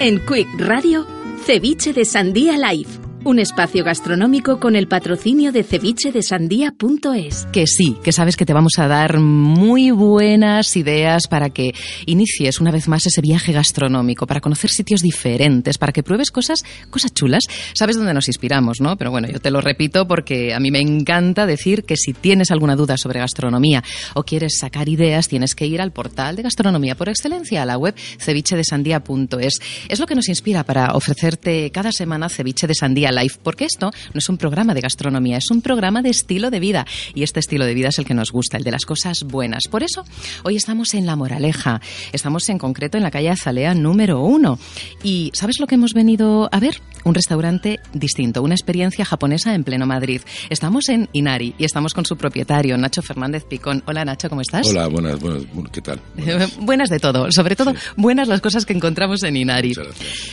En Quick Radio, Ceviche de Sandía Live un espacio gastronómico con el patrocinio de cevichedesandía.es. Que sí, que sabes que te vamos a dar muy buenas ideas para que inicies una vez más ese viaje gastronómico, para conocer sitios diferentes, para que pruebes cosas, cosas chulas. Sabes dónde nos inspiramos, ¿no? Pero bueno, yo te lo repito porque a mí me encanta decir que si tienes alguna duda sobre gastronomía o quieres sacar ideas, tienes que ir al portal de gastronomía por excelencia, a la web cevichedesandía.es. Es lo que nos inspira para ofrecerte cada semana ceviche de sandía Life, porque esto no es un programa de gastronomía, es un programa de estilo de vida. Y este estilo de vida es el que nos gusta, el de las cosas buenas. Por eso, hoy estamos en La Moraleja. Estamos en concreto en la calle Azalea número uno. ¿Y sabes lo que hemos venido a ver? Un restaurante distinto, una experiencia japonesa en pleno Madrid. Estamos en Inari y estamos con su propietario, Nacho Fernández Picón. Hola Nacho, ¿cómo estás? Hola, buenas, buenas, ¿qué tal? Buenas, de todo, sobre todo buenas las cosas que encontramos en Inari.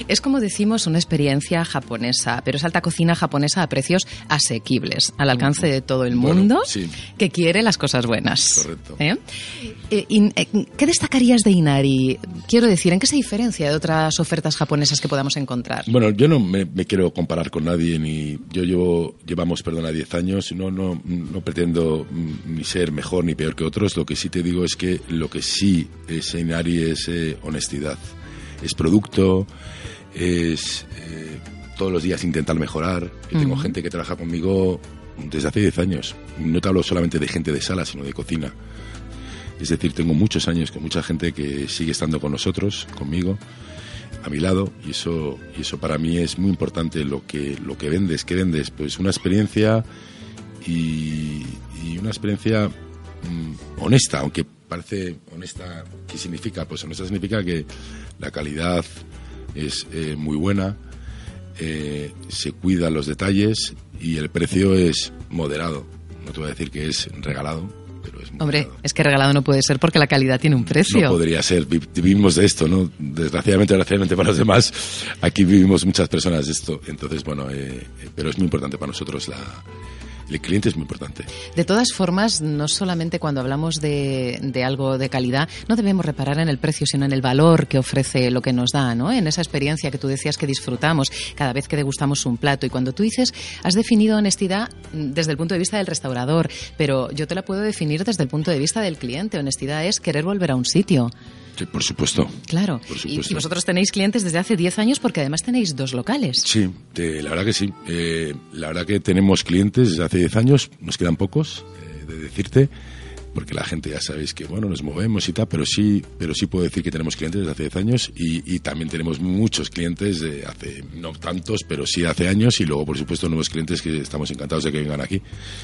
Es como decimos una experiencia japonesa, pero alta cocina japonesa a precios asequibles, al alcance de todo el mundo que quiere las cosas buenas. Correcto. ¿Eh? Eh, eh, ¿Qué destacarías de Inari? Quiero decir, ¿en qué se diferencia de otras ofertas japonesas que podamos encontrar? Bueno, yo no me, quiero comparar con nadie, ni yo llevo, llevamos, perdona, 10 años, no, no, no pretendo ni ser mejor ni peor que otros, lo que sí te digo es que lo que sí es Inari es honestidad, es producto, es todos los días intentar mejorar. tengo gente que trabaja conmigo desde hace 10 años. No te hablo solamente de gente de sala, sino de cocina. Es decir, tengo muchos años con mucha gente que sigue estando con nosotros, conmigo, a mi lado, y eso, y eso para mí es muy importante. Lo que, lo que vendes, ¿qué vendes? Pues una experiencia y, una experiencia mm, honesta, aunque parece honesta, ¿qué significa? Pues honesta significa que la calidad es eh, muy buena, eh, se cuidan los detalles y el precio es moderado. No te voy a decir que es regalado, pero es Hombre, es que regalado no puede ser porque la calidad tiene un precio. No podría ser. Vivimos de esto, ¿no? Desgraciadamente, desgraciadamente para los demás, aquí vivimos muchas personas de esto. Entonces, bueno, eh, eh, pero es muy importante para nosotros la, el cliente es muy importante. De todas formas, no solamente cuando hablamos de, de, algo de calidad, no debemos reparar en el precio, sino en el valor que ofrece lo que nos da, ¿no? En esa experiencia que tú decías que disfrutamos cada vez que degustamos un plato. Y cuando tú dices, has definido honestidad desde el punto de vista del restaurador, pero yo te la puedo definir desde el punto de vista del cliente. Honestidad es querer volver a un sitio. Sí, por supuesto. Claro. Y, vosotros tenéis clientes desde hace 10 años porque además tenéis dos locales. Sí, la verdad que sí. Eh, la verdad que tenemos clientes desde hace 10 años, nos quedan pocos, eh, de decirte porque la gente ya sabéis que, bueno, nos movemos y tal, pero sí, pero sí puedo decir que tenemos clientes desde hace 10 años y, también tenemos muchos clientes de hace, no tantos, pero sí hace años y luego, por supuesto, nuevos clientes que estamos encantados de que vengan aquí.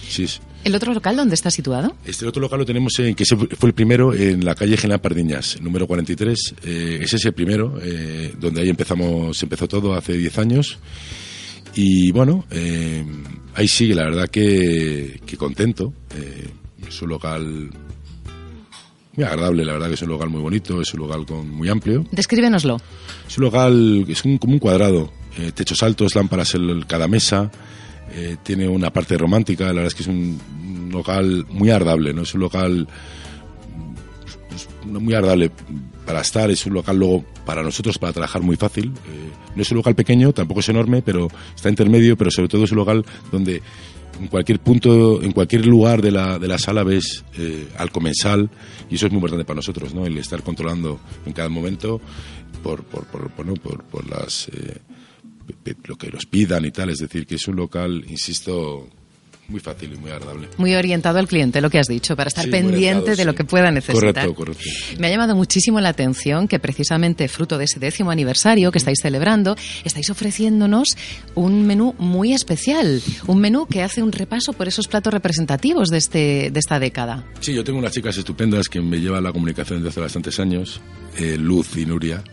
Sí. ¿El otro local dónde está situado? Este otro local lo tenemos en, que fue el primero, en la calle General Pardiñas, número 43. Eh, ese es el primero, eh, donde ahí empezamos, empezó todo hace 10 años. Y bueno, eh, ahí sigue, la verdad que, que contento. Eh, es un local muy agradable, la verdad que es un local muy bonito, es un local con, muy amplio. Descríbenoslo. Es un local, es un, como un cuadrado, eh, techos altos, lámparas en cada mesa, eh, tiene una parte romántica, la verdad es que es un, local muy agradable, ¿no? Es un local pues, muy agradable para estar, es un local luego para nosotros para trabajar muy fácil. Eh, no es un local pequeño, tampoco es enorme, pero está intermedio, pero sobre todo es un local donde en cualquier punto, en cualquier lugar de la, de la sala ves eh, al comensal y eso es muy importante para nosotros, ¿no? El estar controlando en cada momento por, por, por, por, por las, eh, lo que los pidan y tal. Es decir, que es un local, insisto, muy fácil y muy agradable. Muy orientado al cliente, lo que has dicho, para estar pendiente de lo que pueda necesitar. Correcto, correcto. Me ha llamado muchísimo la atención que precisamente fruto de ese décimo aniversario que estáis celebrando, estáis ofreciéndonos un menú muy especial, un menú que hace un repaso por esos platos representativos de, este, de esta década. Sí, yo tengo unas chicas estupendas que me llevan la comunicación desde hace bastantes años, eh, Luz y Nuria,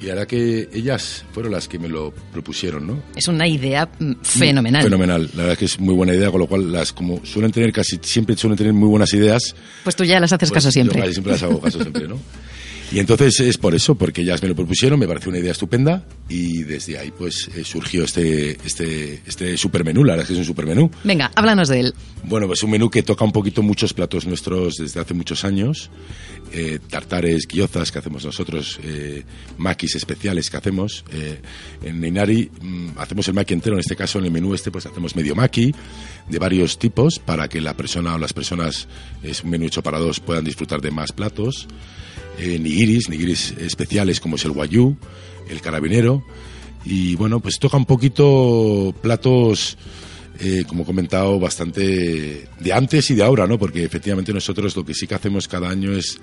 y ahora que ellas fueron las que me lo propusieron, ¿no? Es una idea mm, fenomenal. Fenomenal, la verdad es que es muy buena idea, con lo cual las como suelen tener casi siempre suelen tener muy buenas ideas. Pues tú ya las haces pues caso siempre. Yo siempre las hago caso siempre, ¿no? Y entonces es por eso, porque ellas me lo propusieron, me pareció una idea estupenda y desde ahí pues eh, surgió este, este, este supermenú, la verdad es que es un supermenú. Venga, háblanos de él. Bueno, pues un menú que toca un poquito muchos platos nuestros desde hace muchos años, eh, tartares, guiozas que hacemos nosotros, eh, maquis especiales que hacemos. Eh, en Inari mm, hacemos el maqui entero, en este caso en el menú este pues hacemos medio maqui de varios tipos para que la persona o las personas, es un menú hecho para dos, puedan disfrutar de más platos. Eh, nigiris, nigiris especiales como es el guayú, el carabinero. Y bueno, pues toca un poquito platos eh, como he comentado, bastante de antes y de ahora, ¿no? Porque efectivamente nosotros lo que sí que hacemos cada año es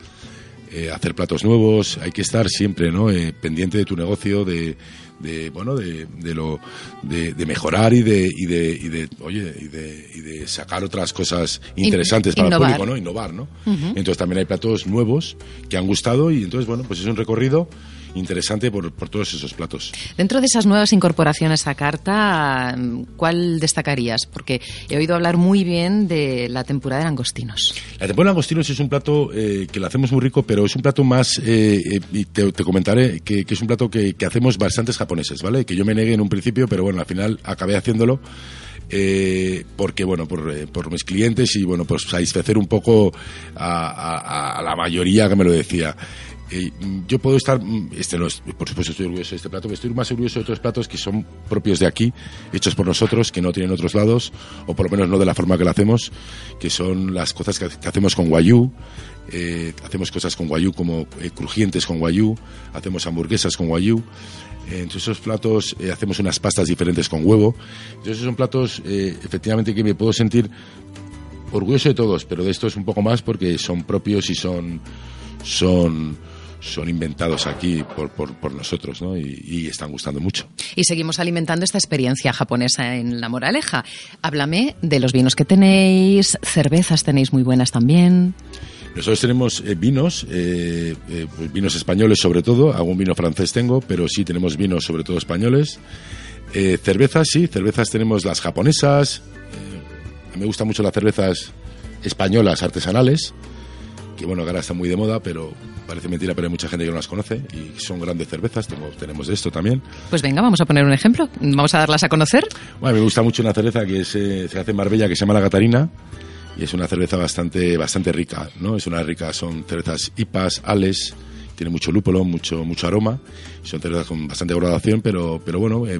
eh, hacer platos nuevos. Hay que estar siempre, ¿no? Eh, pendiente de tu negocio, de, de bueno, de, de lo, de, de mejorar y de, y de, y de, oye, y de, y de sacar otras cosas interesantes para innovar. el público, ¿no? Innovar, ¿no? Entonces también hay platos nuevos que han gustado y entonces, bueno, pues es un recorrido interesante por, por todos esos platos. Dentro de esas nuevas incorporaciones a carta, ¿cuál destacarías? Porque he oído hablar muy bien de la temporada de langostinos. La temporada de langostinos es un plato eh, que lo hacemos muy rico, pero es un plato más, eh, eh, y te, te comentaré, que, que es un plato que, que hacemos bastantes japoneses, ¿vale? Que yo me negué en un principio, pero bueno, al final acabé haciéndolo. eh, porque bueno por, eh, por mis clientes y bueno pues satisfacer un poco a, a- a la mayoría que me lo decía Eh, yo puedo estar, mm, este no es- por supuesto estoy orgulloso de este plato, pero estoy más orgulloso de otros platos que son propios de aquí, hechos por nosotros, que no tienen otros lados, o por lo menos no de la forma que lo hacemos, que son las cosas que, hacemos con guayú, eh, hacemos cosas con guayú como eh, crujientes con guayú, hacemos hamburguesas con guayú, entre esos platos hacemos unas pastas diferentes con huevo, entonces son platos efectivamente que me puedo sentir orgulloso de todos, pero de estos un poco más porque son propios y son son son inventados aquí por, por, por nosotros, ¿no? Y, y están gustando mucho. Y seguimos alimentando esta experiencia japonesa en La Moraleja. Háblame de los vinos que tenéis, cervezas tenéis muy buenas también. Nosotros tenemos eh, vinos, eh, eh, pues vinos españoles sobre todo, algún vino francés tengo, pero sí tenemos vinos sobre todo españoles. Cervezas, sí, cervezas tenemos las japonesas. me gustan mucho las cervezas españolas artesanales, que bueno, ahora están muy de moda, pero parece mentira, pero hay mucha gente que no las conoce y son grandes cervezas, tengo- tenemos de esto también. Pues venga, vamos a poner un ejemplo. Vamos a darlas a conocer. Bueno, me gusta mucho una cerveza que es, eh, se hace en Marbella que se llama la Catarina y es una cerveza bastante bastante rica, ¿no? Es una rica, son cervezas IPAs, ales, tiene mucho lúpulo, mucho mucho aroma, son cervezas con bastante graduación, pero pero bueno, eh,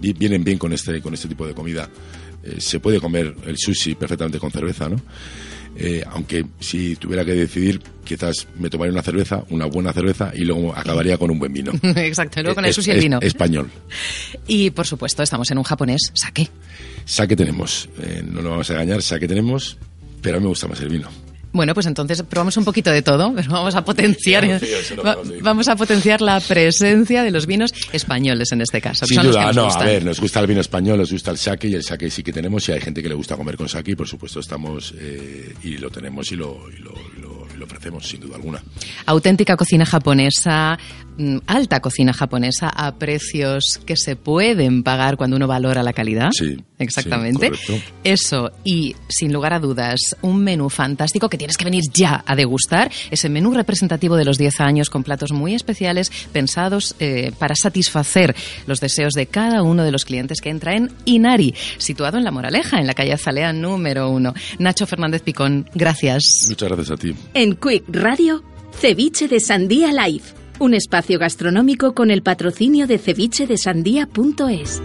vi- vienen bien con este con este tipo de comida. Eh, se puede comer el sushi perfectamente con cerveza, ¿no? Eh, aunque si tuviera que decidir, quizás me tomaría una cerveza, una buena cerveza, y luego acabaría con un buen vino. Exacto, luego con el Es- sushi y el es- vino. español. Y por supuesto, estamos en un japonés, sake. Saque tenemos, eh, no nos vamos a engañar, saque tenemos, pero a mí me gusta más el vino. Bueno, pues entonces probamos un poquito de todo, pero vamos a potenciar, sí, eso no va- vamos a potenciar la presencia de los vinos españoles en este caso. que Sin son los que duda, nos no, a ver, nos gusta el vino español, nos gusta el sake y el sake sí que tenemos y hay gente que le gusta comer con sake y por supuesto estamos eh, y lo tenemos y lo, y lo, y lo- y lo ofrecemos sin duda alguna. Auténtica cocina japonesa, alta cocina japonesa a precios que se pueden pagar cuando uno valora la calidad. Sí, Exactamente. sí, correcto. Eso, y sin lugar a dudas, un menú fantástico que tienes que venir ya a degustar. Ese menú representativo de los 10 años con platos muy especiales pensados eh, para satisfacer los deseos de cada uno de los clientes que entra en Inari, situado en La Moraleja, en la calle Azalea número uno. Nacho Fernández Picón, gracias. Muchas gracias a ti. En Quick Radio, Ceviche de Sandía Live, un espacio gastronómico con el patrocinio de cevichedesandía.es.